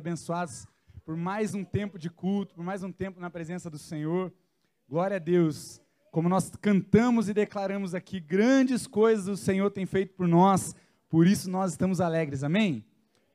abençoados por mais um tempo de culto, por mais um tempo na presença do Senhor. Glória a Deus. Como nós cantamos e declaramos aqui, grandes coisas o Senhor tem feito por nós, por isso nós estamos alegres, amém?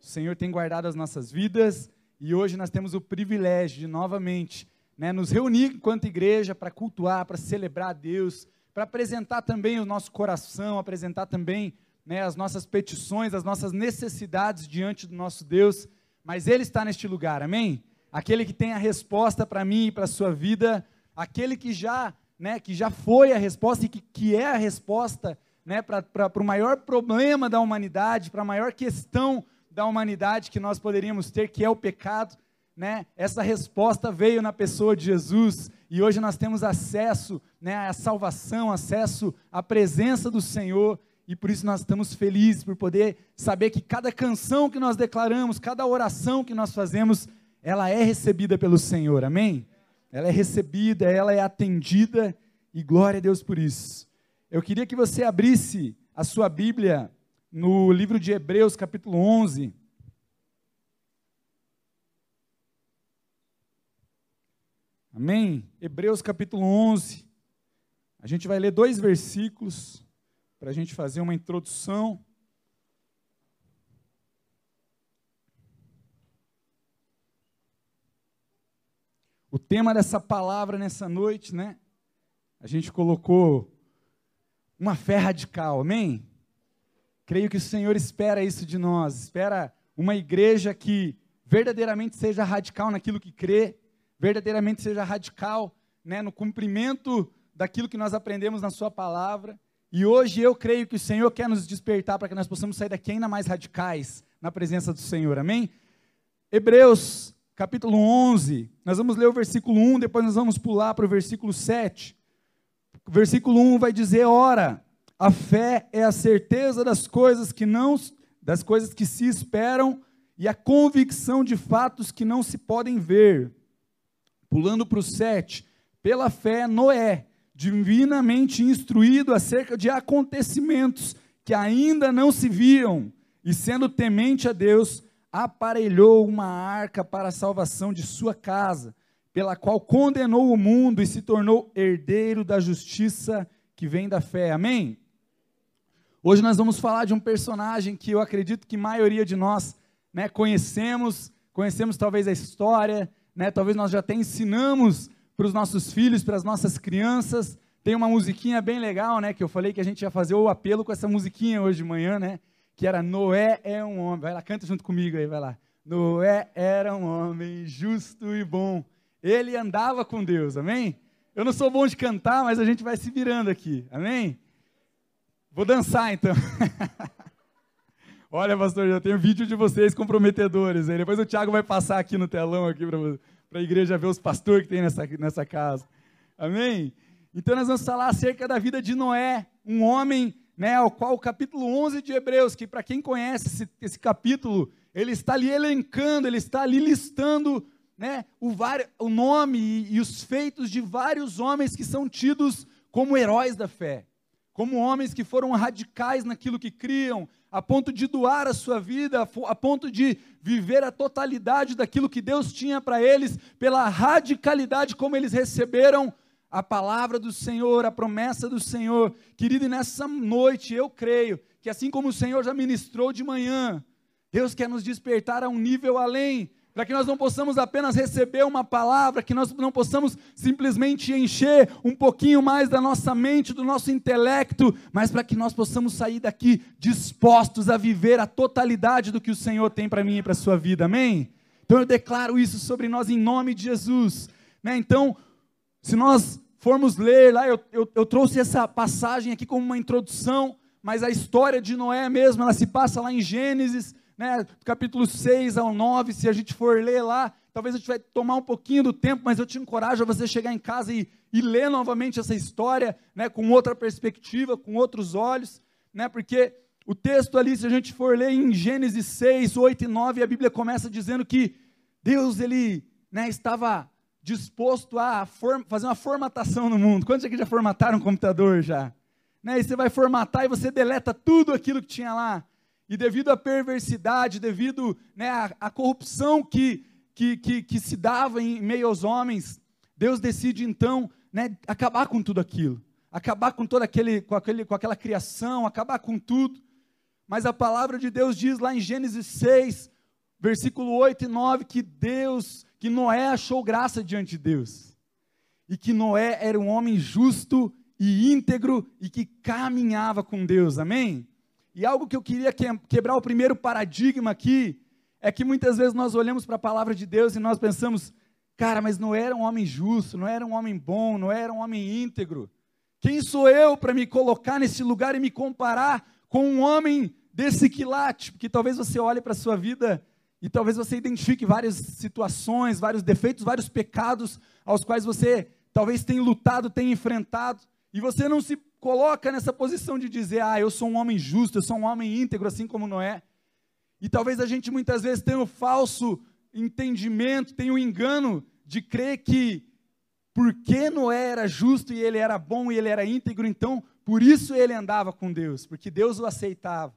O Senhor tem guardado as nossas vidas e hoje nós temos o privilégio de novamente né, nos reunir enquanto igreja para cultuar, para celebrar a Deus, para apresentar também o nosso coração, apresentar também né, as nossas petições, as nossas necessidades diante do nosso Deus, mas Ele está neste lugar, amém? Aquele que tem a resposta para mim e para a sua vida, aquele que já, né, que já foi a resposta e que, que é a resposta né, para o maior problema da humanidade, para a maior questão da humanidade que nós poderíamos ter, que é o pecado. Né? Essa resposta veio na pessoa de Jesus e hoje nós temos acesso né, à salvação, acesso à presença do Senhor e por isso nós estamos felizes por poder saber que cada canção que nós declaramos, cada oração que nós fazemos, ela é recebida pelo Senhor, amém? Ela é recebida, ela é atendida e glória a Deus por isso. Eu queria que você abrisse a sua Bíblia no livro de Hebreus, capítulo 11. Amém? Hebreus capítulo 11. A gente vai ler dois versículos para a gente fazer uma introdução. O tema dessa palavra nessa noite, né? A gente colocou uma fé radical, amém? Creio que o Senhor espera isso de nós, espera uma igreja que verdadeiramente seja radical naquilo que crê, verdadeiramente seja radical né, no cumprimento daquilo que nós aprendemos na Sua palavra, e hoje eu creio que o Senhor quer nos despertar para que nós possamos sair daqui ainda mais radicais na presença do Senhor, amém? Hebreus, capítulo 11, nós vamos ler o versículo 1, depois nós vamos pular para o versículo 7. O versículo 1 vai dizer: Ora, a fé é a certeza das coisas que não das coisas que se esperam e a convicção de fatos que não se podem ver. Pulando para o 7, pela fé Noé divinamente instruído acerca de acontecimentos que ainda não se viam, e sendo temente a Deus, aparelhou uma arca para a salvação de sua casa, pela qual condenou o mundo e se tornou herdeiro da justiça que vem da fé. Amém? Hoje nós vamos falar de um personagem que eu acredito que a maioria de nós né, conhecemos, conhecemos talvez a história, né, talvez nós já até ensinamos para os nossos filhos, para as nossas crianças. Tem uma musiquinha bem legal, né? Que eu falei que a gente ia fazer o apelo com essa musiquinha hoje de manhã, né? Que era Noé é um homem. Vai lá, canta junto comigo aí, vai lá. Noé era um homem justo e bom. Ele andava com Deus, amém? Eu não sou bom de cantar, mas a gente vai se virando aqui, amém? Vou dançar então. Olha, pastor, já tenho vídeo de vocês comprometedores aí. Depois o Thiago vai passar aqui no telão aqui para você para a igreja ver os pastores que tem nessa, nessa casa. Amém? Então nós vamos falar acerca da vida de Noé, um homem, né, ao qual o capítulo 11 de Hebreus, que para quem conhece esse, esse, capítulo, ele está ali elencando, ele está ali listando, né, o, o nome e, e os feitos de vários homens que são tidos como heróis da fé, como homens que foram radicais naquilo que criam, a ponto de doar a sua vida, a ponto de viver a totalidade daquilo que Deus tinha para eles, pela radicalidade como eles receberam a palavra do Senhor, a promessa do Senhor. Querido, e nessa noite eu creio que assim como o Senhor já ministrou de manhã, Deus quer nos despertar a um nível além, para que nós não possamos apenas receber uma palavra, que nós não possamos simplesmente encher um pouquinho mais da nossa mente, do nosso intelecto, mas para que nós possamos sair daqui dispostos a viver a totalidade do que o Senhor tem para mim e para a sua vida, amém? Então eu declaro isso sobre nós em nome de Jesus. Né? Então, se nós formos ler lá, eu, eu, eu trouxe essa passagem aqui como uma introdução, mas a história de Noé mesmo, ela se passa lá em Gênesis né, capítulo 6 ao 9, se a gente for ler lá, talvez a gente vai tomar um pouquinho do tempo, mas eu te encorajo a você chegar em casa e, e ler novamente essa história, né, com outra perspectiva, com outros olhos, né, porque o texto ali, se a gente for ler em Gênesis 6, 8 e 9, a Bíblia começa dizendo que Deus, ele, né, estava disposto a fazer uma formatação no mundo. Quantos aqui já formataram um computador já? Né, e você vai formatar e você deleta tudo aquilo que tinha lá. E devido à perversidade, devido né, à, à corrupção que, que, que, que, se dava em meio aos homens, Deus decide então né, acabar com tudo aquilo, acabar com todo aquele, com aquele, com aquela criação, acabar com tudo. Mas a palavra de Deus diz lá em Gênesis 6, versículo 8 e 9, que Deus, que Noé achou graça diante de Deus. E que Noé era um homem justo e íntegro e que caminhava com Deus. Amém? E algo que eu queria quebrar o primeiro paradigma aqui é que muitas vezes nós olhamos para a palavra de Deus e nós pensamos, cara, mas não era um homem justo, não era um homem bom, não era um homem íntegro. Quem sou eu para me colocar nesse lugar e me comparar com um homem desse quilate? Porque talvez você olhe para a sua vida e talvez você identifique várias situações, vários defeitos, vários pecados aos quais você talvez tenha lutado, tenha enfrentado, e você não se coloca nessa posição de dizer, ah, eu sou um homem justo, eu sou um homem íntegro, assim como Noé. E talvez a gente muitas vezes tenha o falso entendimento, tenha o engano de crer que porque Noé era justo e ele era bom e ele era íntegro, então por isso ele andava com Deus, porque Deus o aceitava.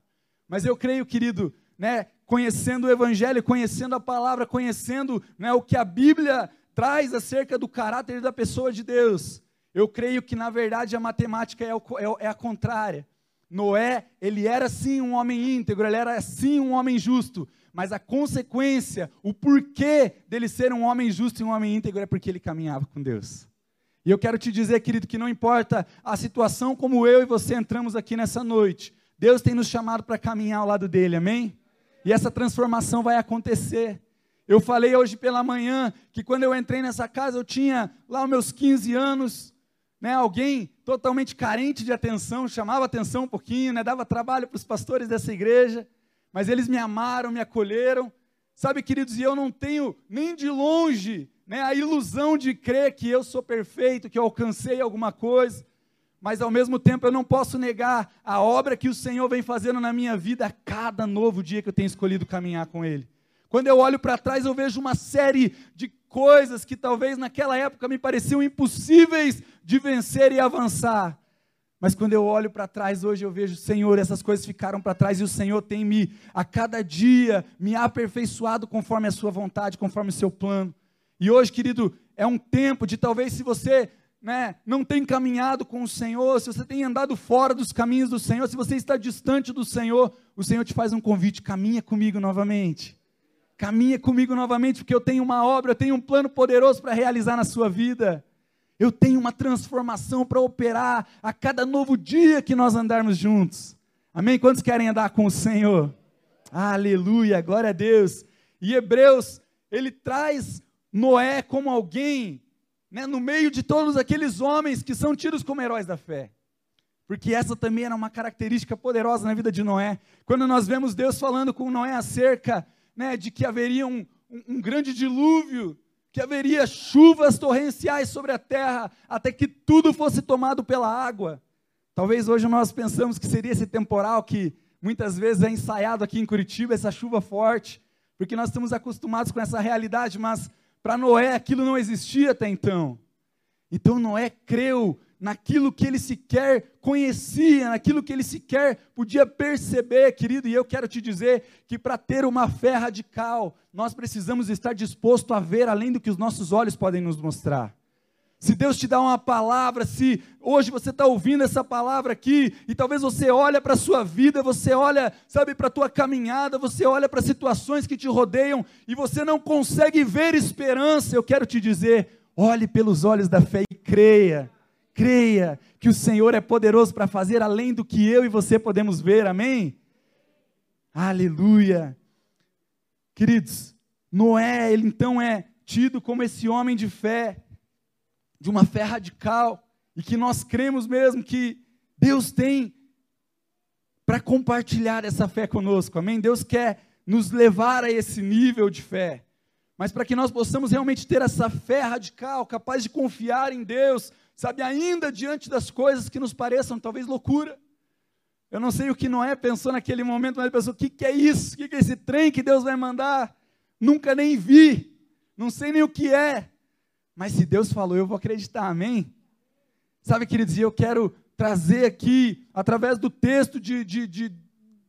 Mas eu creio, querido, né, conhecendo o Evangelho, conhecendo a palavra, conhecendo né, o que a Bíblia traz acerca do caráter da pessoa de Deus, eu creio que, na verdade, a matemática é, é, é a contrária. Noé, ele era sim um homem íntegro, ele era sim um homem justo, mas a consequência, o porquê dele ser um homem justo e um homem íntegro é porque ele caminhava com Deus. E eu quero te dizer, querido, que não importa a situação como eu e você entramos aqui nessa noite, Deus tem nos chamado para caminhar ao lado dele, amém? E essa transformação vai acontecer. Eu falei hoje pela manhã que quando eu entrei nessa casa, eu tinha lá os meus 15 anos, né, alguém totalmente carente de atenção, chamava atenção um pouquinho, né, dava trabalho para os pastores dessa igreja, mas eles me amaram, me acolheram. Sabe, queridos, e eu não tenho nem de longe né, a ilusão de crer que eu sou perfeito, que eu alcancei alguma coisa, mas ao mesmo tempo eu não posso negar a obra que o Senhor vem fazendo na minha vida a cada novo dia que eu tenho escolhido caminhar com Ele. Quando eu olho para trás, eu vejo uma série de coisas que talvez naquela época me pareciam impossíveis de vencer e avançar. Mas quando eu olho para trás hoje, eu vejo, Senhor, essas coisas ficaram para trás e o Senhor tem me, a cada dia, me aperfeiçoado conforme a sua vontade, conforme o seu plano. E hoje, querido, é um tempo de talvez se você né, não tem caminhado com o Senhor, se você tem andado fora dos caminhos do Senhor, se você está distante do Senhor, o Senhor te faz um convite: caminha comigo novamente. Caminha comigo novamente, porque eu tenho uma obra, eu tenho um plano poderoso para realizar na sua vida. Eu tenho uma transformação para operar a cada novo dia que nós andarmos juntos. Amém? Quantos querem andar com o Senhor? Aleluia, glória a Deus. E Hebreus, ele traz Noé como alguém, né, no meio de todos aqueles homens que são tidos como heróis da fé. Porque essa também era uma característica poderosa na vida de Noé. Quando nós vemos Deus falando com Noé acerca né, de que haveria um, um, um grande dilúvio, que haveria chuvas torrenciais sobre a terra, até que tudo fosse tomado pela água. Talvez hoje nós pensamos que seria esse temporal que muitas vezes é ensaiado aqui em Curitiba, essa chuva forte, porque nós estamos acostumados com essa realidade, mas para Noé aquilo não existia até então. Então Noé creu naquilo que ele sequer conhecia, naquilo que ele sequer podia perceber, querido, e eu quero te dizer que para ter uma fé radical, nós precisamos estar disposto a ver além do que os nossos olhos podem nos mostrar. Se Deus te dá uma palavra, se hoje você está ouvindo essa palavra aqui, e talvez você olha para a sua vida, você olha, sabe, para a tua caminhada, você olha para situações que te rodeiam, e você não consegue ver esperança, eu quero te dizer, olhe pelos olhos da fé e creia creia que o Senhor é poderoso para fazer além do que eu e você podemos ver, amém? Aleluia. Queridos, Noé, ele então é tido como esse homem de fé, de uma fé radical, e que nós cremos mesmo que Deus tem para compartilhar essa fé conosco, amém? Deus quer nos levar a esse nível de fé. Mas para que nós possamos realmente ter essa fé radical, capaz de confiar em Deus, sabe, ainda diante das coisas que nos pareçam talvez loucura. Eu não sei o que Noé pensou naquele momento, mas ele pensou: o que, que é isso? O que, que é esse trem que Deus vai mandar? Nunca nem vi, não sei nem o que é. Mas se Deus falou, eu vou acreditar, amém? Sabe, queridos, e eu quero trazer aqui, através do texto de, de, de,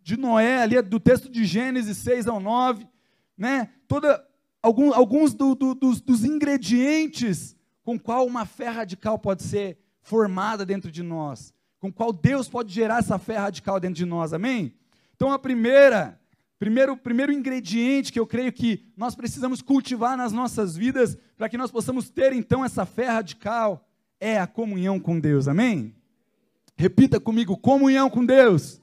de Noé, ali do texto de Gênesis 6 ao 9, né? Toda, algum, alguns do, do, dos, dos ingredientes com qual uma fé radical pode ser formada dentro de nós, com qual Deus pode gerar essa fé radical dentro de nós, amém? Então a primeira, primeiro, primeiro ingrediente que eu creio que nós precisamos cultivar nas nossas vidas para que nós possamos ter então essa fé radical é a comunhão com Deus, amém? Repita comigo: comunhão com Deus.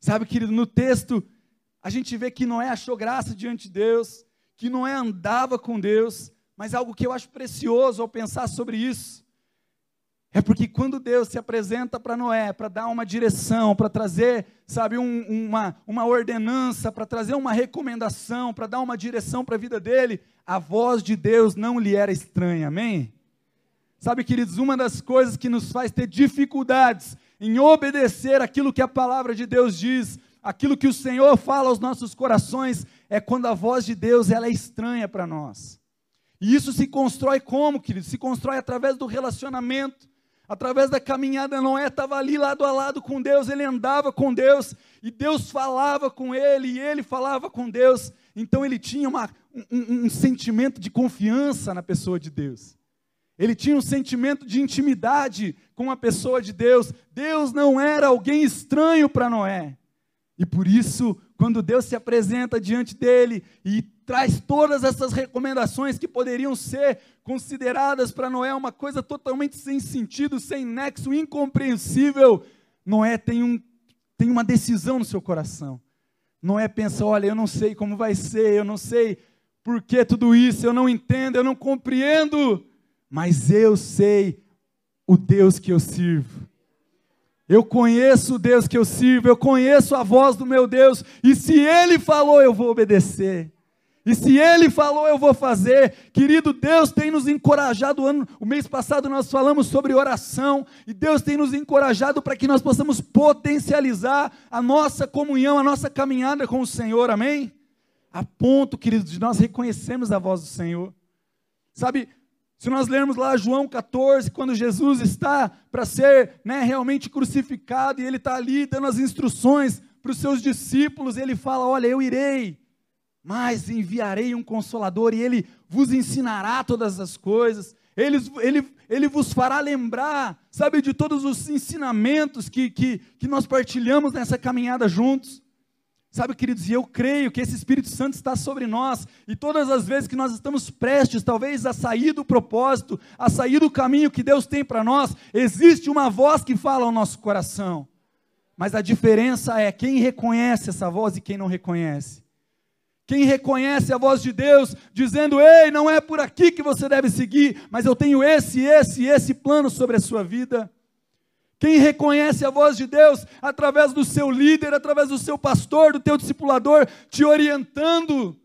Sabe, querido, no texto a gente vê que Noé achou graça diante de Deus, que Noé andava com Deus, mas algo que eu acho precioso ao pensar sobre isso é porque quando Deus se apresenta para Noé para dar uma direção, para trazer, sabe, um, uma, uma ordenança, para trazer uma recomendação, para dar uma direção para a vida dele, a voz de Deus não lhe era estranha, amém? Sabe, queridos, uma das coisas que nos faz ter dificuldades em obedecer aquilo que a palavra de Deus diz, aquilo que o Senhor fala aos nossos corações, é quando a voz de Deus ela é estranha para nós. E isso se constrói como, querido? Se constrói através do relacionamento, através da caminhada. Noé estava ali lado a lado com Deus, ele andava com Deus, e Deus falava com ele, e ele falava com Deus. Então ele tinha uma, um, um sentimento de confiança na pessoa de Deus. Ele tinha um sentimento de intimidade com a pessoa de Deus. Deus não era alguém estranho para Noé. E por isso, quando Deus se apresenta diante dele e traz todas essas recomendações que poderiam ser consideradas para Noé uma coisa totalmente sem sentido, sem nexo, incompreensível. Noé tem, um, tem uma decisão no seu coração. Noé pensa: olha, eu não sei como vai ser, eu não sei por que tudo isso, eu não entendo, eu não compreendo, mas eu sei o Deus que eu sirvo. Eu conheço o Deus que eu sirvo, eu conheço a voz do meu Deus, e se Ele falou, eu vou obedecer. E se Ele falou, eu vou fazer. Querido, Deus tem nos encorajado. Ano, o mês passado nós falamos sobre oração. E Deus tem nos encorajado para que nós possamos potencializar a nossa comunhão, a nossa caminhada com o Senhor. Amém? A ponto, queridos, de nós reconhecermos a voz do Senhor. Sabe, se nós lermos lá João 14, quando Jesus está para ser né, realmente crucificado e ele está ali dando as instruções para os seus discípulos, ele fala: Olha, eu irei mas enviarei um consolador e ele vos ensinará todas as coisas, ele, ele, ele vos fará lembrar, sabe, de todos os ensinamentos que, que, que nós partilhamos nessa caminhada juntos. Sabe, queridos, e eu creio que esse Espírito Santo está sobre nós, e todas as vezes que nós estamos prestes, talvez, a sair do propósito, a sair do caminho que Deus tem para nós, existe uma voz que fala ao nosso coração. Mas a diferença é quem reconhece essa voz e quem não reconhece. Quem reconhece a voz de Deus, dizendo: Ei, não é por aqui que você deve seguir, mas eu tenho esse, esse, esse plano sobre a sua vida. Quem reconhece a voz de Deus através do seu líder, através do seu pastor, do teu discipulador, te orientando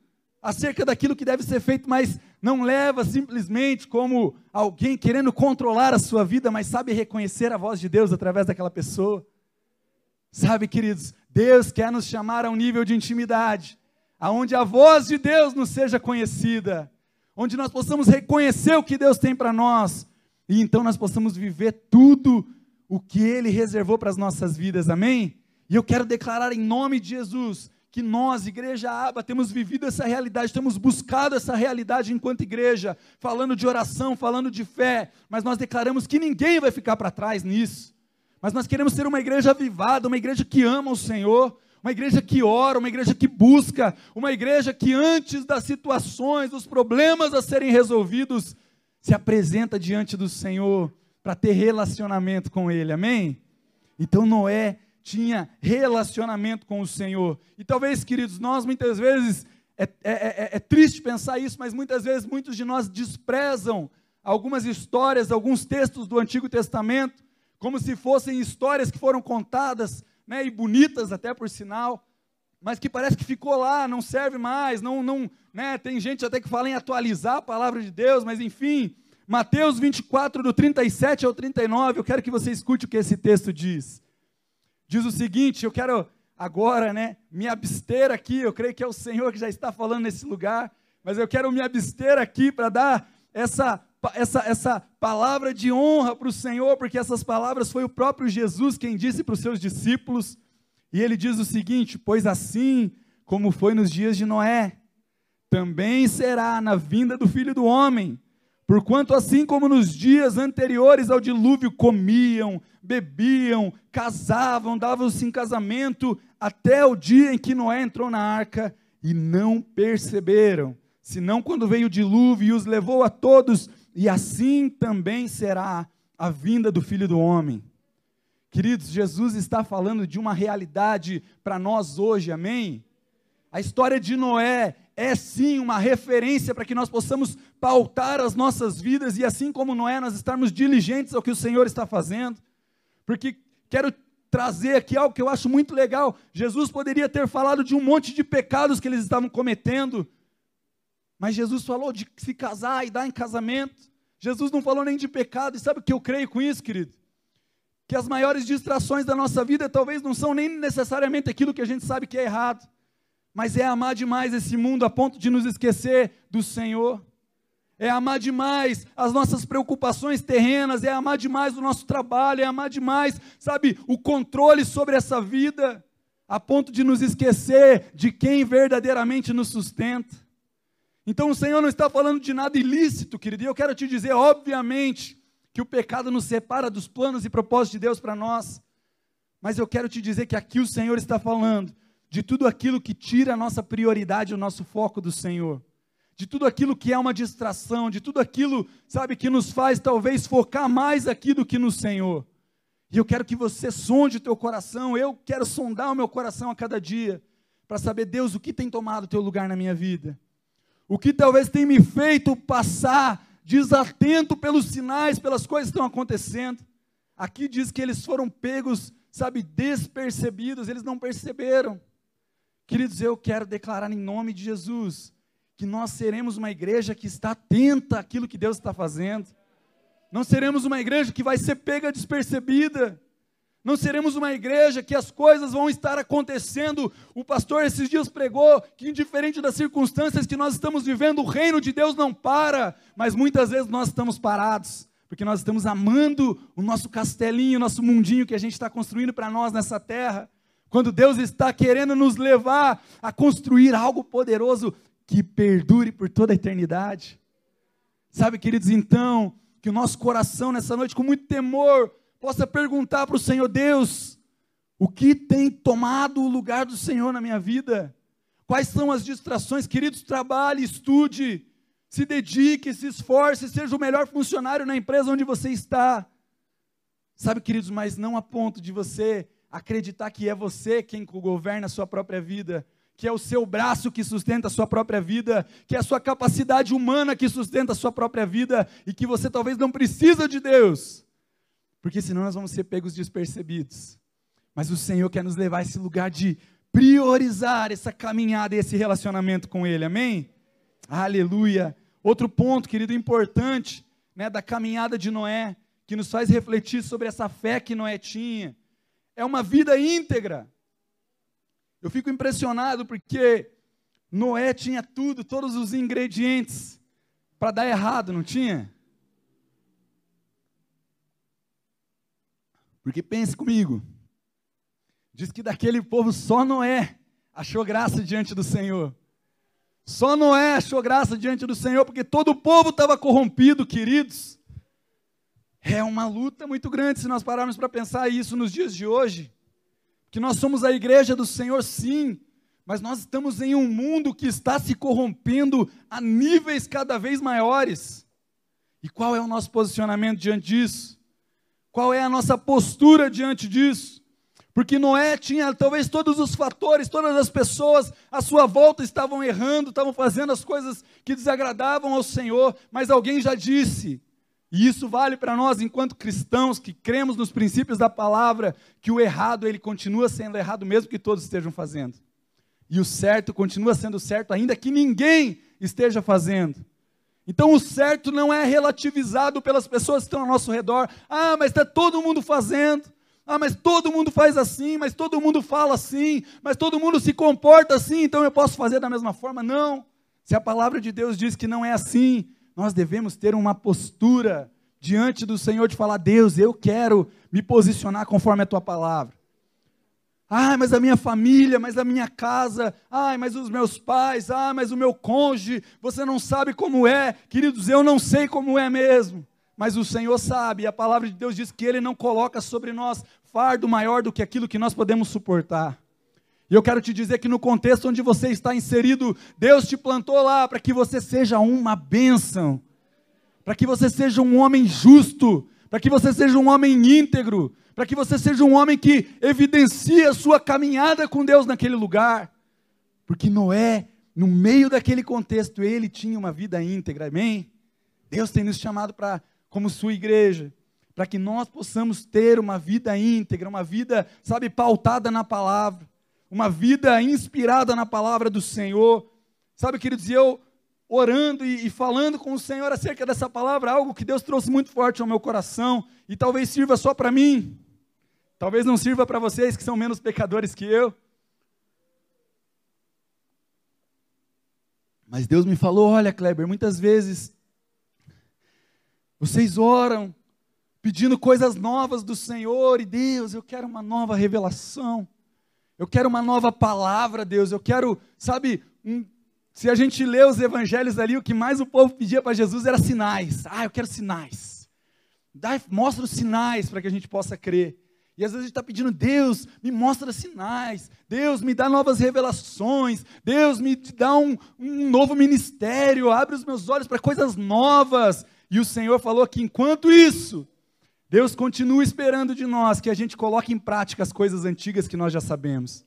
acerca daquilo que deve ser feito, mas não leva simplesmente como alguém querendo controlar a sua vida, mas sabe reconhecer a voz de Deus através daquela pessoa. Sabe, queridos, Deus quer nos chamar a um nível de intimidade aonde a voz de Deus nos seja conhecida, onde nós possamos reconhecer o que Deus tem para nós, e então nós possamos viver tudo o que Ele reservou para as nossas vidas, amém? E eu quero declarar em nome de Jesus que nós, Igreja Aba, temos vivido essa realidade, temos buscado essa realidade enquanto igreja, falando de oração, falando de fé, mas nós declaramos que ninguém vai ficar para trás nisso. Mas nós queremos ser uma igreja avivada, uma igreja que ama o Senhor, uma igreja que ora, uma igreja que busca, uma igreja que antes das situações, dos problemas a serem resolvidos, se apresenta diante do Senhor para ter relacionamento com Ele, amém? Então Noé tinha relacionamento com o Senhor. E talvez, queridos, nós muitas vezes, é, é, é, é triste pensar isso, mas muitas vezes muitos de nós desprezam algumas histórias, alguns textos do Antigo Testamento, como se fossem histórias que foram contadas né, e bonitas até por sinal, mas que parece que ficou lá, não serve mais, não, não, né, tem gente até que fala em atualizar a palavra de Deus, mas enfim, Mateus 24, do 37 ao 39, eu quero que você escute o que esse texto diz. Diz o seguinte, eu quero agora, né, me abster aqui, eu creio que é o Senhor que já está falando nesse lugar, mas eu quero me abster aqui para dar essa essa, essa palavra de honra para o Senhor, porque essas palavras foi o próprio Jesus quem disse para os seus discípulos. E ele diz o seguinte: Pois assim como foi nos dias de Noé, também será na vinda do filho do homem. Porquanto, assim como nos dias anteriores ao dilúvio, comiam, bebiam, casavam, davam-se em casamento, até o dia em que Noé entrou na arca e não perceberam, senão quando veio o dilúvio e os levou a todos, e assim também será a vinda do filho do homem. Queridos, Jesus está falando de uma realidade para nós hoje, amém? A história de Noé é sim uma referência para que nós possamos pautar as nossas vidas e assim como Noé, nós estarmos diligentes ao que o Senhor está fazendo. Porque quero trazer aqui algo que eu acho muito legal. Jesus poderia ter falado de um monte de pecados que eles estavam cometendo, mas Jesus falou de se casar e dar em casamento. Jesus não falou nem de pecado, e sabe o que eu creio com isso, querido? Que as maiores distrações da nossa vida talvez não são nem necessariamente aquilo que a gente sabe que é errado mas é amar demais esse mundo a ponto de nos esquecer do Senhor. É amar demais as nossas preocupações terrenas, é amar demais o nosso trabalho, é amar demais, sabe, o controle sobre essa vida, a ponto de nos esquecer de quem verdadeiramente nos sustenta. Então o Senhor não está falando de nada ilícito, querido, e eu quero te dizer, obviamente, que o pecado nos separa dos planos e propósitos de Deus para nós, mas eu quero te dizer que aqui o Senhor está falando de tudo aquilo que tira a nossa prioridade, o nosso foco do Senhor, de tudo aquilo que é uma distração, de tudo aquilo, sabe, que nos faz talvez focar mais aqui do que no Senhor. E eu quero que você sonde o teu coração, eu quero sondar o meu coração a cada dia, para saber, Deus, o que tem tomado o teu lugar na minha vida. O que talvez tem me feito passar desatento pelos sinais, pelas coisas que estão acontecendo. Aqui diz que eles foram pegos, sabe, despercebidos, eles não perceberam. Queridos, eu quero declarar em nome de Jesus que nós seremos uma igreja que está atenta àquilo que Deus está fazendo. Não seremos uma igreja que vai ser pega despercebida. Não seremos uma igreja que as coisas vão estar acontecendo. O pastor esses dias pregou que, indiferente das circunstâncias que nós estamos vivendo, o reino de Deus não para, mas muitas vezes nós estamos parados, porque nós estamos amando o nosso castelinho, o nosso mundinho que a gente está construindo para nós nessa terra. Quando Deus está querendo nos levar a construir algo poderoso que perdure por toda a eternidade. Sabe, queridos, então, que o nosso coração nessa noite, com muito temor, possa perguntar para o Senhor: Deus, o que tem tomado o lugar do Senhor na minha vida? Quais são as distrações? Queridos, trabalhe, estude, se dedique, se esforce, seja o melhor funcionário na empresa onde você está. Sabe, queridos, mas não a ponto de você acreditar que é você quem governa a sua própria vida, que é o seu braço que sustenta a sua própria vida, que é a sua capacidade humana que sustenta a sua própria vida e que você talvez não precisa de Deus, porque senão nós vamos ser pegos despercebidos. Mas o Senhor quer nos levar a esse lugar de priorizar essa caminhada e esse relacionamento com Ele, amém? Aleluia. Outro ponto, querido, importante, né, da caminhada de Noé, que nos faz refletir sobre essa fé que Noé tinha é uma vida íntegra. Eu fico impressionado porque Noé tinha tudo, todos os ingredientes para dar errado, não tinha? Porque pense comigo, diz que daquele povo só Noé achou graça diante do Senhor. Só Noé achou graça diante do Senhor, porque todo o povo estava corrompido, queridos. É uma luta muito grande se nós pararmos para pensar isso nos dias de hoje. Que nós somos a igreja do Senhor, sim, mas nós estamos em um mundo que está se corrompendo a níveis cada vez maiores. E qual é o nosso posicionamento diante disso? Qual é a nossa postura diante disso? Porque Noé tinha talvez todos os fatores, todas as pessoas à sua volta estavam errando, estavam fazendo as coisas que desagradavam ao Senhor, mas alguém já disse: e isso vale para nós enquanto cristãos que cremos nos princípios da palavra, que o errado ele continua sendo errado mesmo que todos estejam fazendo. E o certo continua sendo certo ainda que ninguém esteja fazendo. Então o certo não é relativizado pelas pessoas que estão ao nosso redor. Ah, mas está todo mundo fazendo. Ah, mas todo mundo faz assim, mas todo mundo fala assim, mas todo mundo se comporta assim, então eu posso fazer da mesma forma? Não. Se a palavra de Deus diz que não é assim, nós devemos ter uma postura diante do Senhor de falar: Deus, eu quero me posicionar conforme a tua palavra. Ai, mas a minha família, mas a minha casa, ai, mas os meus pais, ai, mas o meu cônjuge, você não sabe como é. Queridos, eu não sei como é mesmo, mas o Senhor sabe, e a palavra de Deus diz que Ele não coloca sobre nós fardo maior do que aquilo que nós podemos suportar. E eu quero te dizer que no contexto onde você está inserido, Deus te plantou lá para que você seja uma bênção, para que você seja um homem justo, para que você seja um homem íntegro, para que você seja um homem que evidencie a sua caminhada com Deus naquele lugar. Porque Noé, no meio daquele contexto, ele tinha uma vida íntegra, amém? Deus tem nos chamado para, como sua igreja, para que nós possamos ter uma vida íntegra, uma vida, sabe, pautada na palavra, uma vida inspirada na palavra do Senhor. Sabe, queridos, eu orando e, e, falando com o Senhor acerca dessa palavra, algo que Deus trouxe muito forte ao meu coração e talvez sirva só para mim. Talvez não sirva para vocês que são menos pecadores que eu. Mas Deus me falou: olha, Kleber, muitas vezes vocês oram pedindo coisas novas do Senhor e Deus, eu quero uma nova revelação. Eu quero uma nova palavra, Deus. Eu quero, sabe, um, se a gente lê os evangelhos ali, o que mais o povo pedia para Jesus era sinais. Ah, eu quero sinais. Dá, mostra os sinais para que a gente possa crer. E às vezes a gente está pedindo, Deus, me mostra sinais, Deus, me dá novas revelações, Deus, me dá um, um novo ministério, abre os meus olhos para coisas novas. E o Senhor falou que enquanto isso, Deus continua esperando de nós que a gente coloque em prática as coisas antigas que nós já sabemos,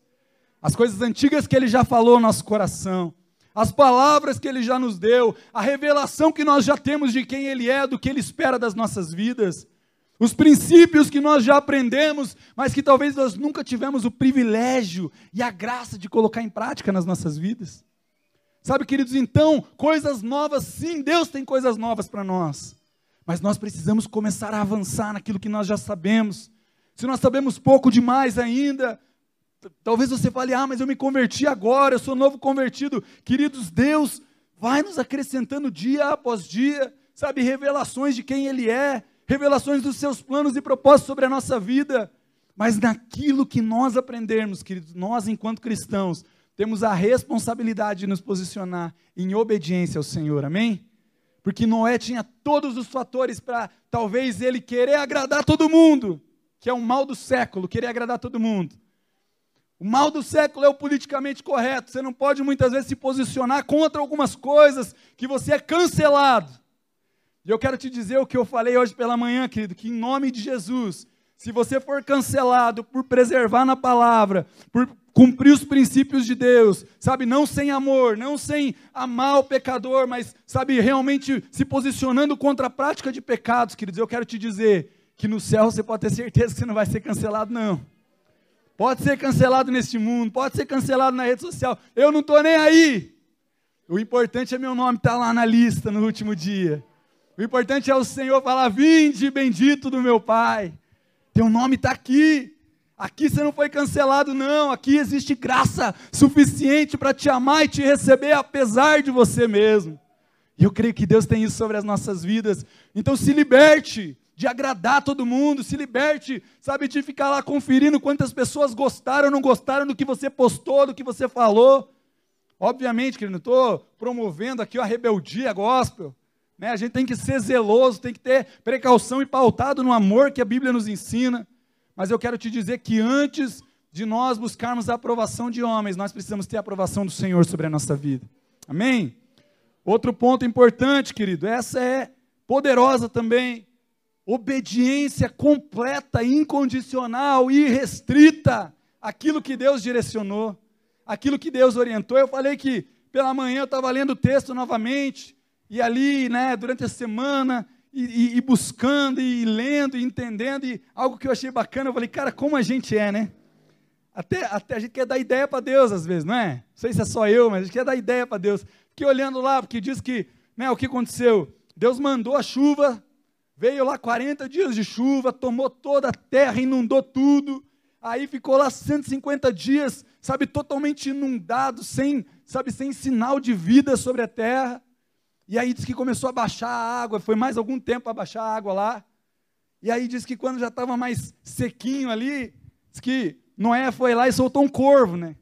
as coisas antigas que Ele já falou no nosso coração, as palavras que Ele já nos deu, a revelação que nós já temos de quem Ele é, do que Ele espera das nossas vidas os princípios que nós já aprendemos, mas que talvez nós nunca tivemos o privilégio e a graça de colocar em prática nas nossas vidas. Sabe, queridos, então, coisas novas, sim, Deus tem coisas novas para nós, mas nós precisamos começar a avançar naquilo que nós já sabemos. Se nós sabemos pouco demais ainda, talvez você fale, ah, mas eu me converti agora, eu sou novo convertido. Queridos, Deus vai nos acrescentando dia após dia, sabe, revelações de quem Ele é, revelações dos seus planos e propósitos sobre a nossa vida, mas naquilo que nós aprendermos, queridos, nós enquanto cristãos, temos a responsabilidade de nos posicionar em obediência ao Senhor, amém? Porque Noé tinha todos os fatores para talvez ele querer agradar todo mundo, que é o mal do século, querer agradar todo mundo. O mal do século é o politicamente correto. Você não pode muitas vezes se posicionar contra algumas coisas que você é cancelado. E eu quero te dizer o que eu falei hoje pela manhã, querido, que em nome de Jesus, se você for cancelado por preservar na palavra, por cumprir os princípios de Deus, sabe, não sem amor, não sem amar o pecador, mas, sabe, realmente se posicionando contra a prática de pecados, queridos, eu quero te dizer que no céu você pode ter certeza que você não vai ser cancelado, não. Pode ser cancelado neste mundo, pode ser cancelado na rede social, eu não estou nem aí. O importante é meu nome estar tá lá na lista no último dia. O importante é o Senhor falar: Vinde, bendito do meu Pai. Teu nome está aqui. Aqui você não foi cancelado, não. Aqui existe graça suficiente para te amar e te receber, apesar de você mesmo. E eu creio que Deus tem isso sobre as nossas vidas. Então se liberte de agradar todo mundo, se liberte, sabe, de ficar lá conferindo quantas pessoas gostaram ou não gostaram do que você postou, do que você falou. Obviamente que eu não estou promovendo aqui a rebeldia gospel. Né? A gente tem que ser zeloso, tem que ter precaução e pautado no amor que a Bíblia nos ensina. Mas eu quero te dizer que antes de nós buscarmos a aprovação de homens, nós precisamos ter a aprovação do Senhor sobre a nossa vida. Amém? Outro ponto importante, querido, essa é poderosa também. Obediência completa, incondicional, irrestrita aquilo que Deus direcionou, aquilo que Deus orientou. Eu falei que pela manhã eu estava lendo o texto novamente, e ali, né, durante a semana, e, e, e, buscando, e lendo, e entendendo, e algo que eu achei bacana, eu falei, cara, como a gente é, né? Até, até a gente quer dar ideia para Deus às vezes, não é? Não sei se é só eu, mas a gente quer dar ideia para Deus. Fiquei olhando lá, porque diz que, né, o que aconteceu? Deus mandou a chuva, veio lá 40 dias de chuva, tomou toda a terra, inundou tudo, aí ficou lá 150 dias, sabe, totalmente inundado, sem, sabe, sem sinal de vida sobre a terra. E aí diz que começou a baixar a água, foi mais algum tempo a baixar a água lá. E aí diz que quando já estava mais sequinho ali, diz que Noé foi lá e soltou um corvo, né?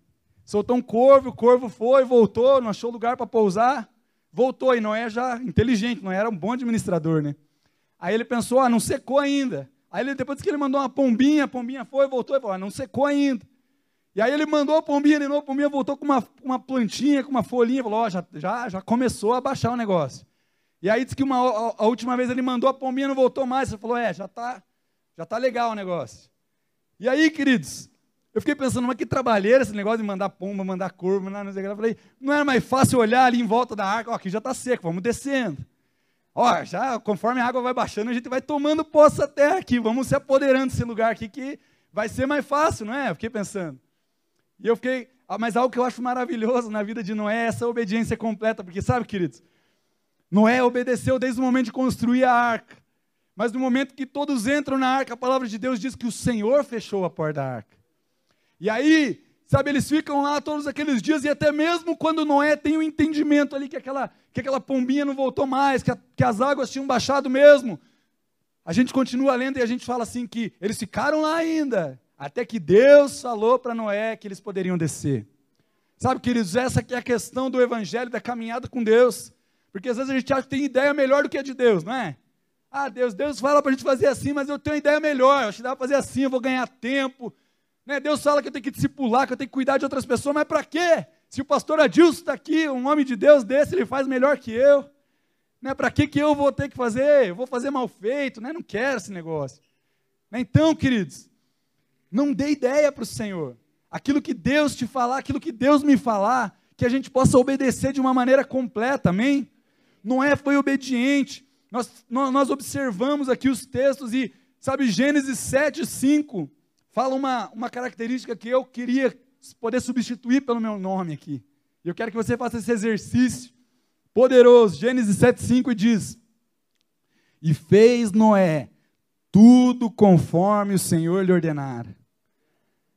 Soltou um corvo, o corvo foi, voltou, não achou lugar para pousar, voltou. E Noé já inteligente, Noé era um bom administrador, né? Aí ele pensou, ah, não secou ainda. Aí ele, depois que ele mandou uma pombinha, a pombinha foi, voltou e falou, ah, não secou ainda. E aí ele mandou a pombinha novo, a pombinha voltou com uma, uma plantinha, com uma folhinha, falou, ó, oh, já, já, já começou a baixar o negócio. E aí disse que uma, a, a, última vez ele mandou a pombinha, não voltou mais. Ele falou, é, já está já tá legal o negócio. E aí, queridos, eu fiquei pensando, mas que trabalheira esse negócio de mandar pomba, mandar corvo, não sei o que. Eu falei, não era mais fácil olhar ali em volta da arca, ó, aqui já está seco, vamos descendo. Ó, já conforme a água vai baixando, a gente vai tomando da terra aqui, vamos se apoderando desse lugar aqui que vai ser mais fácil, não é? Eu fiquei pensando. E eu fiquei, ah, mas algo que eu acho maravilhoso na vida de Noé é essa obediência completa, porque sabe, queridos, Noé obedeceu desde o momento de construir a arca. Mas no momento que todos entram na arca, a palavra de Deus diz que o Senhor fechou a porta da arca. E aí, sabe, eles ficam lá todos aqueles dias, e até mesmo quando Noé tem o um entendimento ali que aquela, que aquela pombinha não voltou mais, que, a, que as águas tinham baixado mesmo, a gente continua lendo e a gente fala assim que eles ficaram lá ainda, até que Deus falou para Noé que eles poderiam descer. Sabe, queridos, essa que é a questão do evangelho, da caminhada com Deus. Porque às vezes a gente acha que tem ideia melhor do que a de Deus, não é? Ah, Deus, Deus fala para a gente fazer assim, mas eu tenho ideia melhor. Eu acho que dá para fazer assim, eu vou ganhar tempo. Né? Deus fala que eu tenho que discipular, que eu tenho que cuidar de outras pessoas, mas para quê? Se o pastor Adilson está aqui, um homem de Deus desse, ele faz melhor que eu. Né? Para que, que eu vou ter que fazer? Eu vou fazer mal feito, né? não quero esse negócio. Né? Então, queridos, não dê ideia para o Senhor. Aquilo que Deus te falar, aquilo que Deus me falar, que a gente possa obedecer de uma maneira completa, amém? Noé foi obediente. Nós, nós observamos aqui os textos e, sabe, Gênesis 7, 5 fala uma, uma característica que eu queria poder substituir pelo meu nome aqui. Eu quero que você faça esse exercício poderoso. Gênesis 7, 5 diz: E fez Noé tudo conforme o Senhor lhe ordenara.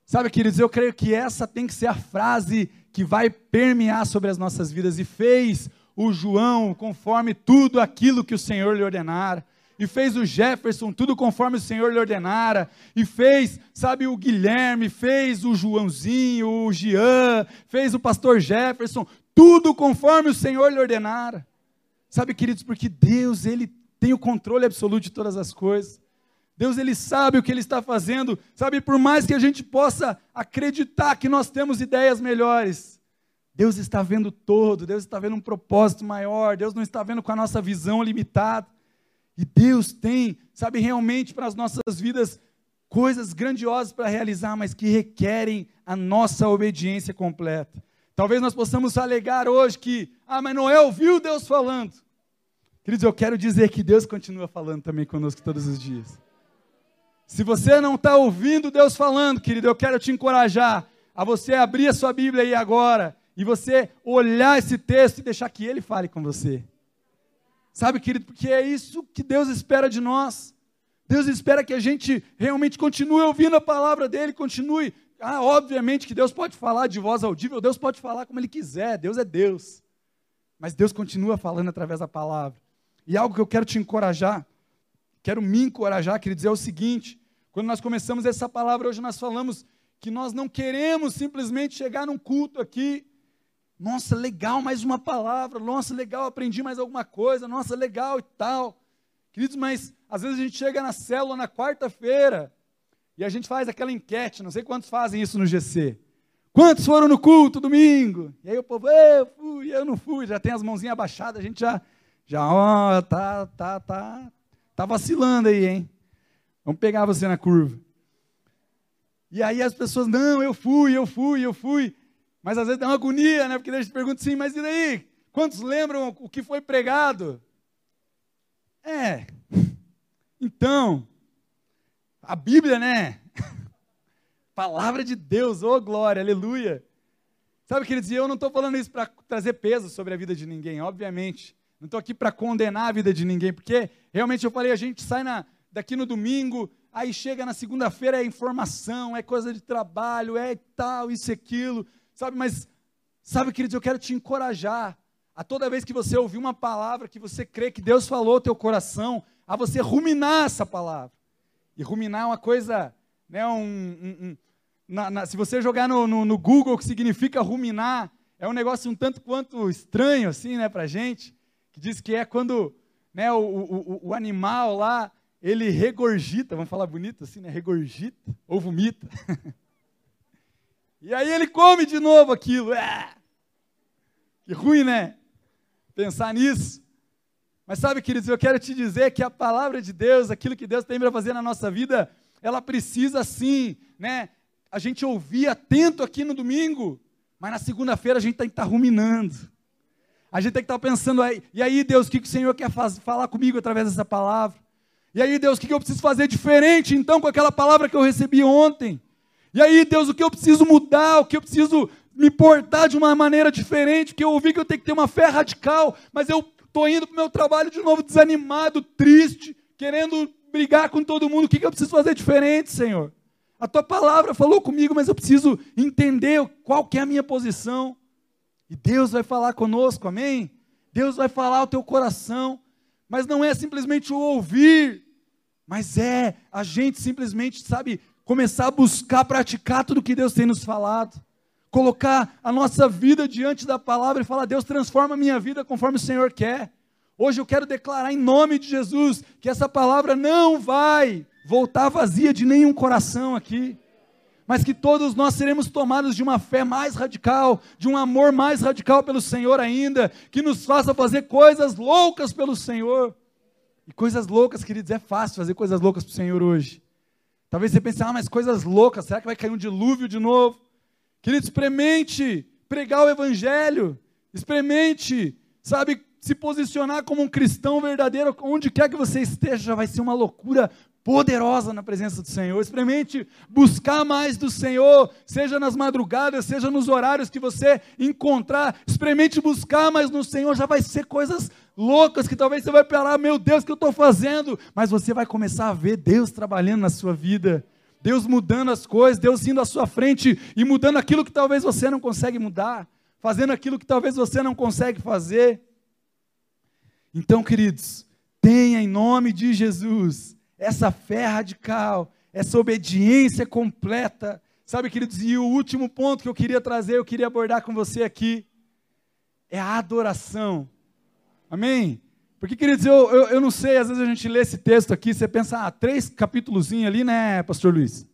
Sabe, queridos, eu creio que essa tem que ser a frase que vai permear sobre as nossas vidas. E fez o João conforme tudo aquilo que o Senhor lhe ordenara. E fez o Jefferson tudo conforme o Senhor lhe ordenara. E fez, sabe, o Guilherme, fez o Joãozinho, o Jean, fez o pastor Jefferson, tudo conforme o Senhor lhe ordenara. Sabe, queridos, porque Deus, Ele tem o controle absoluto de todas as coisas. Deus, Ele sabe o que Ele está fazendo. Sabe, por mais que a gente possa acreditar que nós temos ideias melhores, Deus está vendo todo, Deus está vendo um propósito maior, Deus não está vendo com a nossa visão limitada. E Deus tem, sabe, realmente para as nossas vidas coisas grandiosas para realizar, mas que requerem a nossa obediência completa. Talvez nós possamos alegar hoje que, ah, mas Noé ouviu Deus falando. Queridos, eu quero dizer que Deus continua falando também conosco todos os dias. Se você não está ouvindo Deus falando, querido, eu quero te encorajar a você abrir a sua Bíblia aí agora e você olhar esse texto e deixar que ele fale com você. Sabe, querido, porque é isso que Deus espera de nós. Deus espera que a gente realmente continue ouvindo a palavra dele, continue. Ah, obviamente que Deus pode falar de voz audível, Deus pode falar como ele quiser, Deus é Deus. Mas Deus continua falando através da palavra. E algo que eu quero te encorajar, quero me encorajar, querido, dizer é o seguinte: quando nós começamos essa palavra, hoje nós falamos que nós não queremos simplesmente chegar num culto aqui nossa, legal, mais uma palavra. Nossa, legal, aprendi mais alguma coisa. Nossa, legal e tal. Queridos, mas às vezes a gente chega na célula na quarta-feira e a gente faz aquela enquete. Não sei quantos fazem isso no GC. Quantos foram no culto domingo? E aí o povo, eu fui, eu não fui. Já tem as mãozinhas abaixadas, a gente já, já, ó, tá, tá, tá, tá vacilando aí, hein? Vamos pegar você na curva. E aí as pessoas, não, eu fui, eu fui, eu fui. Mas às vezes dá uma agonia, né? Porque a gente pergunta assim, mas e daí? Quantos lembram o que foi pregado? É. Então, a Bíblia, né? Palavra de Deus, ô oh glória, aleluia. Sabe, queridos, e eu não estou falando isso para trazer peso sobre a vida de ninguém, obviamente. Não estou aqui para condenar a vida de ninguém, porque realmente eu falei, a gente sai na, daqui no domingo, aí chega na segunda-feira, é informação, é coisa de trabalho, é tal, isso e aquilo. Sabe, mas, sabe, queridos, eu quero te encorajar a toda vez que você ouvir uma palavra que você crê que Deus falou ao teu coração, a você ruminar essa palavra. E ruminar é uma coisa, né, um, um, um na, na, se você jogar no, no, no Google o que significa ruminar, é um negócio um tanto quanto estranho, assim, né, pra gente, que diz que é quando né, o, o, o animal lá, ele regurgita, vamos falar bonito assim, né, regurgita, ou vomita. e aí ele come de novo aquilo. É. Que ruim, né? Pensar nisso. Mas sabe, queridos, eu quero te dizer que a palavra de Deus, aquilo que Deus tem para fazer na nossa vida, ela precisa sim, né? A gente ouvir atento aqui no domingo, mas na segunda-feira a gente tem que estar tá ruminando. A gente tem que estar tá pensando aí, e aí, Deus, o que, o Senhor quer falar comigo através dessa palavra? E aí, Deus, o que, eu preciso fazer diferente então com aquela palavra que eu recebi ontem? E aí, Deus, o que eu preciso mudar, o que eu preciso me portar de uma maneira diferente, porque eu ouvi que eu tenho que ter uma fé radical, mas eu estou indo para o meu trabalho de novo desanimado, triste, querendo brigar com todo mundo. O que, eu preciso fazer diferente, Senhor? A tua palavra falou comigo, mas eu preciso entender qual que é a minha posição. E Deus vai falar conosco, amém? Deus vai falar ao teu coração, mas não é simplesmente o ouvir, mas é a gente simplesmente, sabe, começar a buscar praticar tudo que Deus tem nos falado colocar a nossa vida diante da palavra e falar: Deus, transforma a minha vida conforme o Senhor quer. Hoje eu quero declarar em nome de Jesus que essa palavra não vai voltar vazia de nenhum coração aqui, mas que todos nós seremos tomados de uma fé mais radical, de um amor mais radical pelo Senhor ainda, que nos faça fazer coisas loucas pelo Senhor. E coisas loucas, queridos, é fácil fazer coisas loucas para o Senhor hoje. Talvez você pense, ah, mas coisas loucas, será que vai cair um dilúvio de novo? Querido, experimente pregar o Evangelho, experimente, sabe, se posicionar como um cristão verdadeiro, onde quer que você esteja, já vai ser uma loucura poderosa na presença do Senhor. Experimente buscar mais do Senhor, seja nas madrugadas, seja nos horários que você encontrar. Experimente buscar mais no Senhor, já vai ser coisas loucas que talvez você vai parar, meu Deus, o que eu estou fazendo? Mas você vai começar a ver Deus trabalhando na sua vida. Deus mudando as coisas, Deus indo à sua frente e mudando aquilo que talvez você não consegue mudar, fazendo aquilo que talvez você não consegue fazer. Então, queridos, tenha em nome de Jesus essa fé radical, essa obediência completa. Sabe, queridos, e o último ponto que eu queria trazer, eu queria abordar com você aqui, é a adoração. Amém? Porque, queridos, eu, eu, eu, não sei, às vezes a gente lê esse texto aqui, você pensa, ah, três capítulos ali, né, pastor Luiz?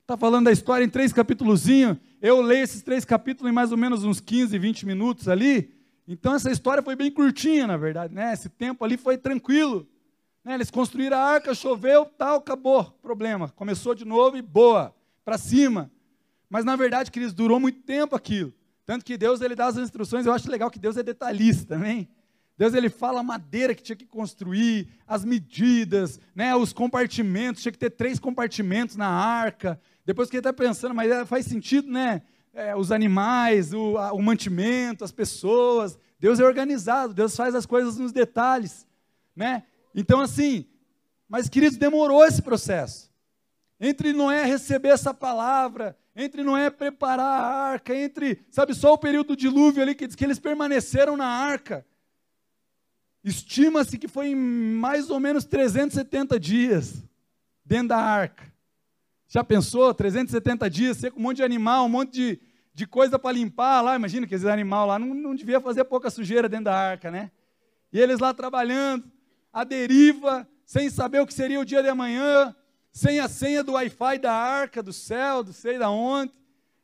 Está falando da história em três capítulos, eu leio esses três capítulos em mais ou menos uns 15, 20 minutos ali, então essa história foi bem curtinha, na verdade, né? Esse tempo ali foi tranquilo. Né? Eles construíram a arca, choveu, tal, acabou, problema. Começou de novo e boa, para cima. Mas na verdade, queridos, durou muito tempo aquilo. Tanto que Deus ele dá as instruções, eu acho legal que Deus é detalhista, também. Deus ele fala a madeira que tinha que construir, as medidas, né, os compartimentos, tinha que ter três compartimentos na arca. Depois que ele está pensando, mas é, faz sentido, né? É, os animais, o, a, o mantimento, as pessoas. Deus é organizado, Deus faz as coisas nos detalhes, né? Então assim, mas queridos, demorou esse processo. Entre Noé receber essa palavra, entre Noé preparar a arca, entre, sabe, só o período do dilúvio ali que diz que eles permaneceram na arca. Estima-se que foi em mais ou menos 370 dias dentro da arca. Já pensou? 370 dias, ser com um monte de animal, um monte de, de coisa para limpar lá. Imagina que esses animais lá não, não devia fazer pouca sujeira dentro da arca, né? E eles lá trabalhando, a deriva, sem saber o que seria o dia de amanhã, sem a senha do Wi-Fi da arca, do céu, do sei da onde,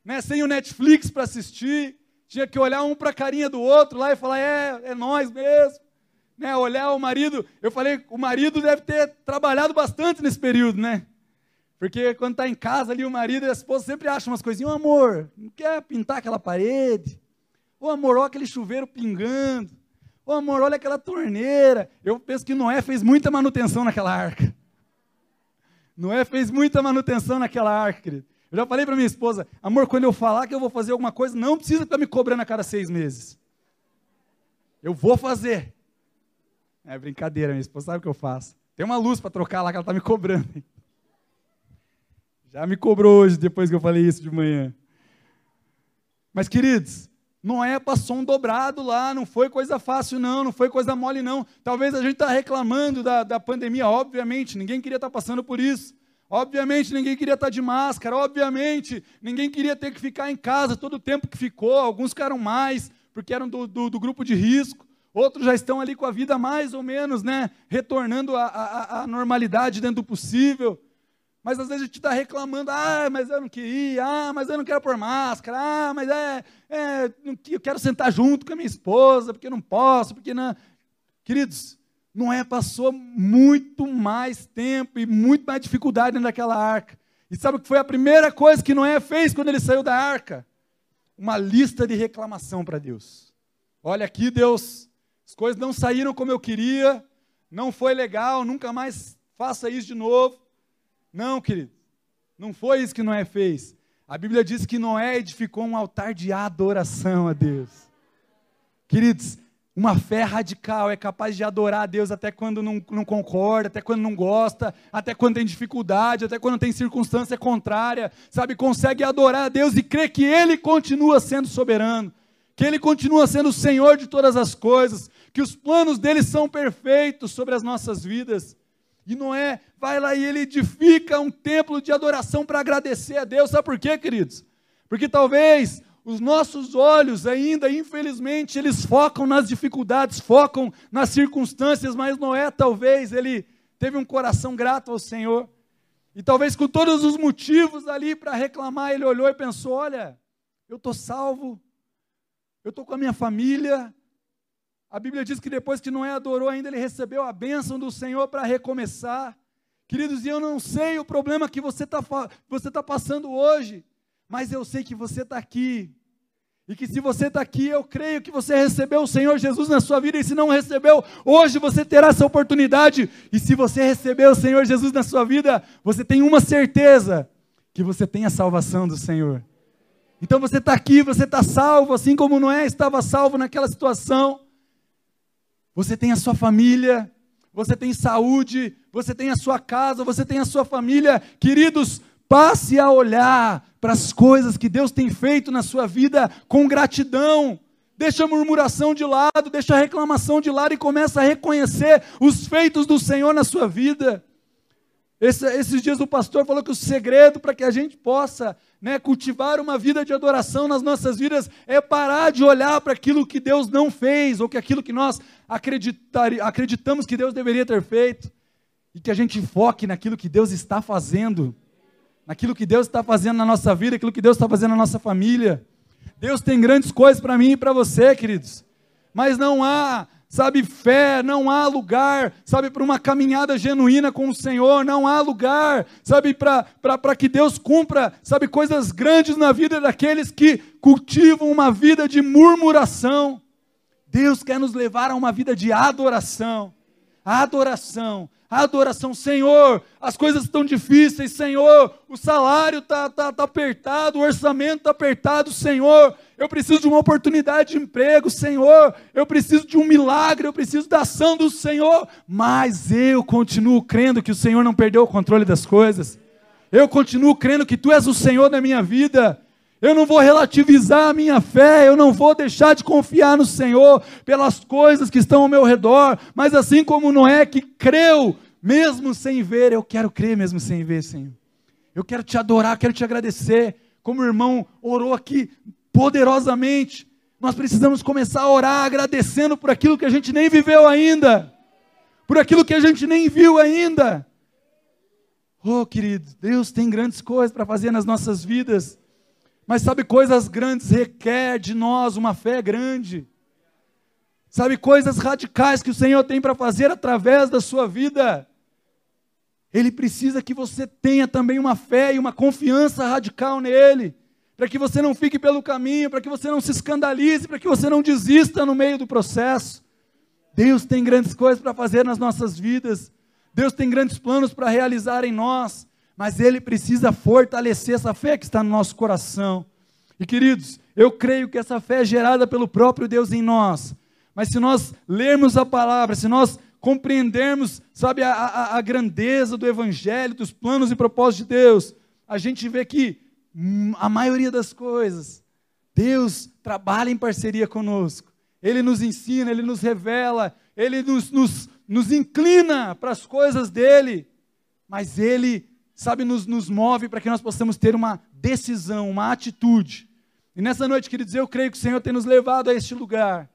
né? sem o Netflix para assistir. Tinha que olhar um para a carinha do outro lá e falar: é, é nós mesmo né, olhar o marido. Eu falei, o marido deve ter trabalhado bastante nesse período, né? Porque quando está em casa ali, o marido e a esposa sempre acham umas coisinhas, oh, amor, não quer pintar aquela parede? Ô amor, olha aquele chuveiro pingando. Ô oh, amor, olha aquela torneira. Eu penso que Noé fez muita manutenção naquela arca. Noé fez muita manutenção naquela arca, querido. Eu já falei para minha esposa, amor, quando eu falar que eu vou fazer alguma coisa, não precisa estar me cobrando a cada seis meses. Eu vou fazer. É brincadeira, minha esposa sabe o que eu faço. Tem uma luz para trocar lá que ela está me cobrando. Já me cobrou hoje, depois que eu falei isso de manhã. Mas, queridos, Noé passou um dobrado lá, não foi coisa fácil, não, não foi coisa mole, não. Talvez a gente está reclamando da, da pandemia, obviamente, ninguém queria estar tá passando por isso. Obviamente ninguém queria estar de máscara, obviamente ninguém queria ter que ficar em casa todo o tempo que ficou, alguns ficaram mais, porque eram do, do, do grupo de risco, outros já estão ali com a vida mais ou menos, né, retornando à normalidade dentro do possível. Mas às vezes a gente está reclamando, ah, mas eu não queria, ah, mas eu não quero pôr máscara, ah, mas é, é eu quero sentar junto com a minha esposa, porque não posso, porque não. Queridos, Noé passou muito mais tempo e muito mais dificuldade naquela arca. E sabe o que foi a primeira coisa que Noé fez quando ele saiu da arca? Uma lista de reclamação para Deus. Olha aqui, Deus, as coisas não saíram como eu queria, não foi legal, nunca mais faça isso de novo. Não, querido. Não foi isso que Noé fez. A Bíblia diz que Noé edificou um altar de adoração a Deus. Queridos, uma fé radical é capaz de adorar a Deus até quando não, não, concorda, até quando não gosta, até quando tem dificuldade, até quando tem circunstância contrária, sabe? Consegue adorar a Deus e crer que Ele continua sendo soberano, que Ele continua sendo o Senhor de todas as coisas, que os planos dele são perfeitos sobre as nossas vidas. E Noé vai lá e ele edifica um templo de adoração para agradecer a Deus. Sabe por quê, queridos? Porque talvez os nossos olhos ainda, infelizmente, eles focam nas dificuldades, focam nas circunstâncias, mas Noé talvez ele teve um coração grato ao Senhor. E talvez com todos os motivos ali para reclamar, ele olhou e pensou: olha, eu estou salvo, eu estou com a minha família, a Bíblia diz que depois que Noé adorou, ainda ele recebeu a bênção do Senhor para recomeçar. Queridos, e eu não sei o problema que você está você tá passando hoje, mas eu sei que você está aqui. E que se você está aqui, eu creio que você recebeu o Senhor Jesus na sua vida, e se não recebeu, hoje você terá essa oportunidade. E se você recebeu o Senhor Jesus na sua vida, você tem uma certeza: que você tem a salvação do Senhor. Então você está aqui, você está salvo, assim como Noé estava salvo naquela situação você tem a sua família, você tem saúde, você tem a sua casa, você tem a sua família. Queridos, passe a olhar para as coisas que Deus tem feito na sua vida com gratidão. Deixa a murmuração de lado, deixa a reclamação de lado e começa a reconhecer os feitos do Senhor na sua vida. Esse, esses dias o pastor falou que o segredo para que a gente possa né, cultivar uma vida de adoração nas nossas vidas é parar de olhar para aquilo que Deus não fez, ou que aquilo que nós acreditamos que Deus deveria ter feito, e que a gente foque naquilo que Deus está fazendo, naquilo que Deus está fazendo na nossa vida, aquilo que Deus está fazendo na nossa família. Deus tem grandes coisas para mim e para você, queridos, mas não há sabe, fé, não há lugar, sabe, para uma caminhada genuína com o Senhor, não há lugar, sabe, para que Deus cumpra, sabe, coisas grandes na vida daqueles que cultivam uma vida de murmuração. Deus quer nos levar a uma vida de adoração, adoração, adoração, Senhor, as coisas estão difíceis, Senhor, o salário está tá, tá apertado, o orçamento está apertado, Senhor, eu preciso de uma oportunidade de emprego, Senhor, eu preciso de um milagre, eu preciso da ação do Senhor, mas eu continuo crendo que o Senhor não perdeu o controle das coisas, eu continuo crendo que Tu és o Senhor da minha vida, eu não vou relativizar a minha fé, eu não vou deixar de confiar no Senhor pelas coisas que estão ao meu redor, mas assim como Noé que creu, mesmo sem ver, eu quero crer mesmo sem ver, Senhor. Eu quero te adorar, quero te agradecer, como o irmão orou aqui poderosamente. Nós precisamos começar a orar agradecendo por aquilo que a gente nem viveu ainda, por aquilo que a gente nem viu ainda. Oh, querido, Deus tem grandes coisas para fazer nas nossas vidas. Mas sabe, coisas grandes requer de nós uma fé grande. Sabe, coisas radicais que o Senhor tem para fazer através da sua vida. Ele precisa que você tenha também uma fé e uma confiança radical nele, para que você não fique pelo caminho, para que você não se escandalize, para que você não desista no meio do processo. Deus tem grandes coisas para fazer nas nossas vidas. Deus tem grandes planos para realizar em nós mas ele precisa fortalecer essa fé que está no nosso coração. E queridos, eu creio que essa fé é gerada pelo próprio Deus em nós. Mas se nós lermos a palavra, se nós compreendermos, sabe, a, a, a grandeza do Evangelho, dos planos e propósitos de Deus, a gente vê que hum, a maioria das coisas, Deus trabalha em parceria conosco. Ele nos ensina, Ele nos revela, Ele nos, nos, nos inclina para as coisas dele, mas Ele sabe, nos, nos move para que nós possamos ter uma decisão, uma atitude. E nessa noite, queridos, eu creio que o Senhor tem nos levado a este lugar,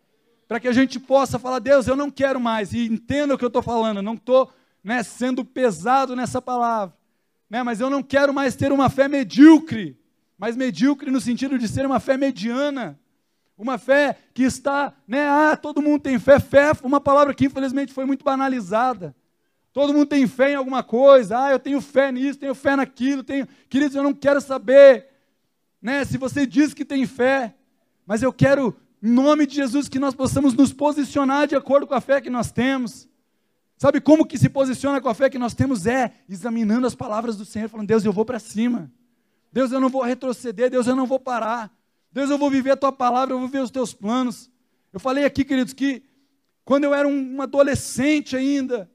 para que a gente possa falar, Deus, eu não quero mais, e entenda o que eu estou falando, não estou né, sendo pesado nessa palavra, né, mas eu não quero mais ter uma fé medíocre, mas medíocre no sentido de ser uma fé mediana, uma fé que está, né, ah, todo mundo tem fé, fé, uma palavra que infelizmente foi muito banalizada. Todo mundo tem fé em alguma coisa. Ah, eu tenho fé nisso, tenho fé naquilo, tenho. Queridos, eu não quero saber, né, se você diz que tem fé, mas eu quero, em nome de Jesus, que nós possamos nos posicionar de acordo com a fé que nós temos. Sabe como que se posiciona com a fé que nós temos? É examinando as palavras do Senhor, falando: Deus, eu vou para cima. Deus, eu não vou retroceder. Deus, eu não vou parar. Deus, eu vou viver a tua palavra, eu vou ver os teus planos. Eu falei aqui, queridos, que quando eu era um, adolescente ainda,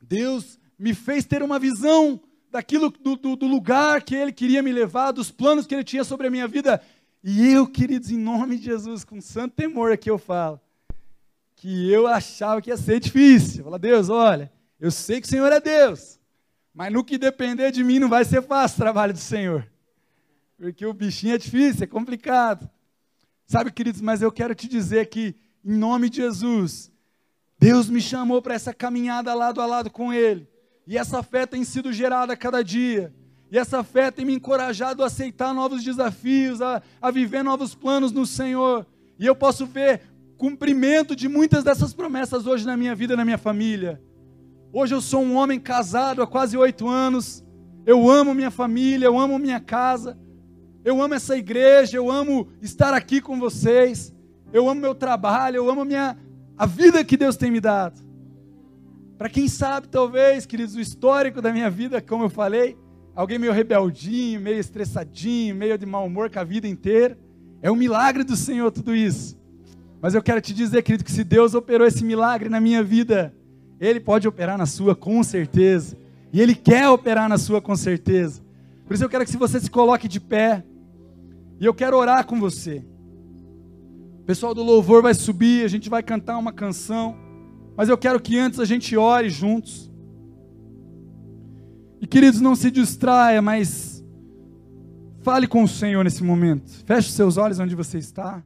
Deus me fez ter uma visão daquilo, do, do, do, lugar que Ele queria me levar, dos planos que Ele tinha sobre a minha vida. E eu, queridos, em nome de Jesus, com santo temor aqui eu falo, que eu achava que ia ser difícil. Fala, Deus, olha, eu sei que o Senhor é Deus, mas no que depender de mim não vai ser fácil o trabalho do Senhor. Porque o bichinho é difícil, é complicado. Sabe, queridos, mas eu quero te dizer que, em nome de Jesus, Deus me chamou para essa caminhada lado a lado com Ele. E essa fé tem sido gerada a cada dia. E essa fé tem me encorajado a aceitar novos desafios, a, a viver novos planos no Senhor. E eu posso ver cumprimento de muitas dessas promessas hoje na minha vida, na minha família. Hoje eu sou um homem casado há quase oito anos. Eu amo minha família, eu amo minha casa. Eu amo essa igreja, eu amo estar aqui com vocês. Eu amo meu trabalho, eu amo minha, a vida que Deus tem me dado. Para quem sabe, talvez, queridos, o histórico da minha vida, como eu falei, alguém meio rebeldinho, meio estressadinho, meio de mau humor com a vida inteira. É um milagre do Senhor tudo isso. Mas eu quero te dizer, querido, que se Deus operou esse milagre na minha vida, Ele pode operar na sua com certeza. E Ele quer operar na sua com certeza. Por isso eu quero que você se coloque de pé. E eu quero orar com você. O pessoal do louvor vai subir, a gente vai cantar uma canção. Mas eu quero que antes a gente ore juntos. E queridos, não se distraia, mas fale com o Senhor nesse momento. Feche seus olhos onde você está.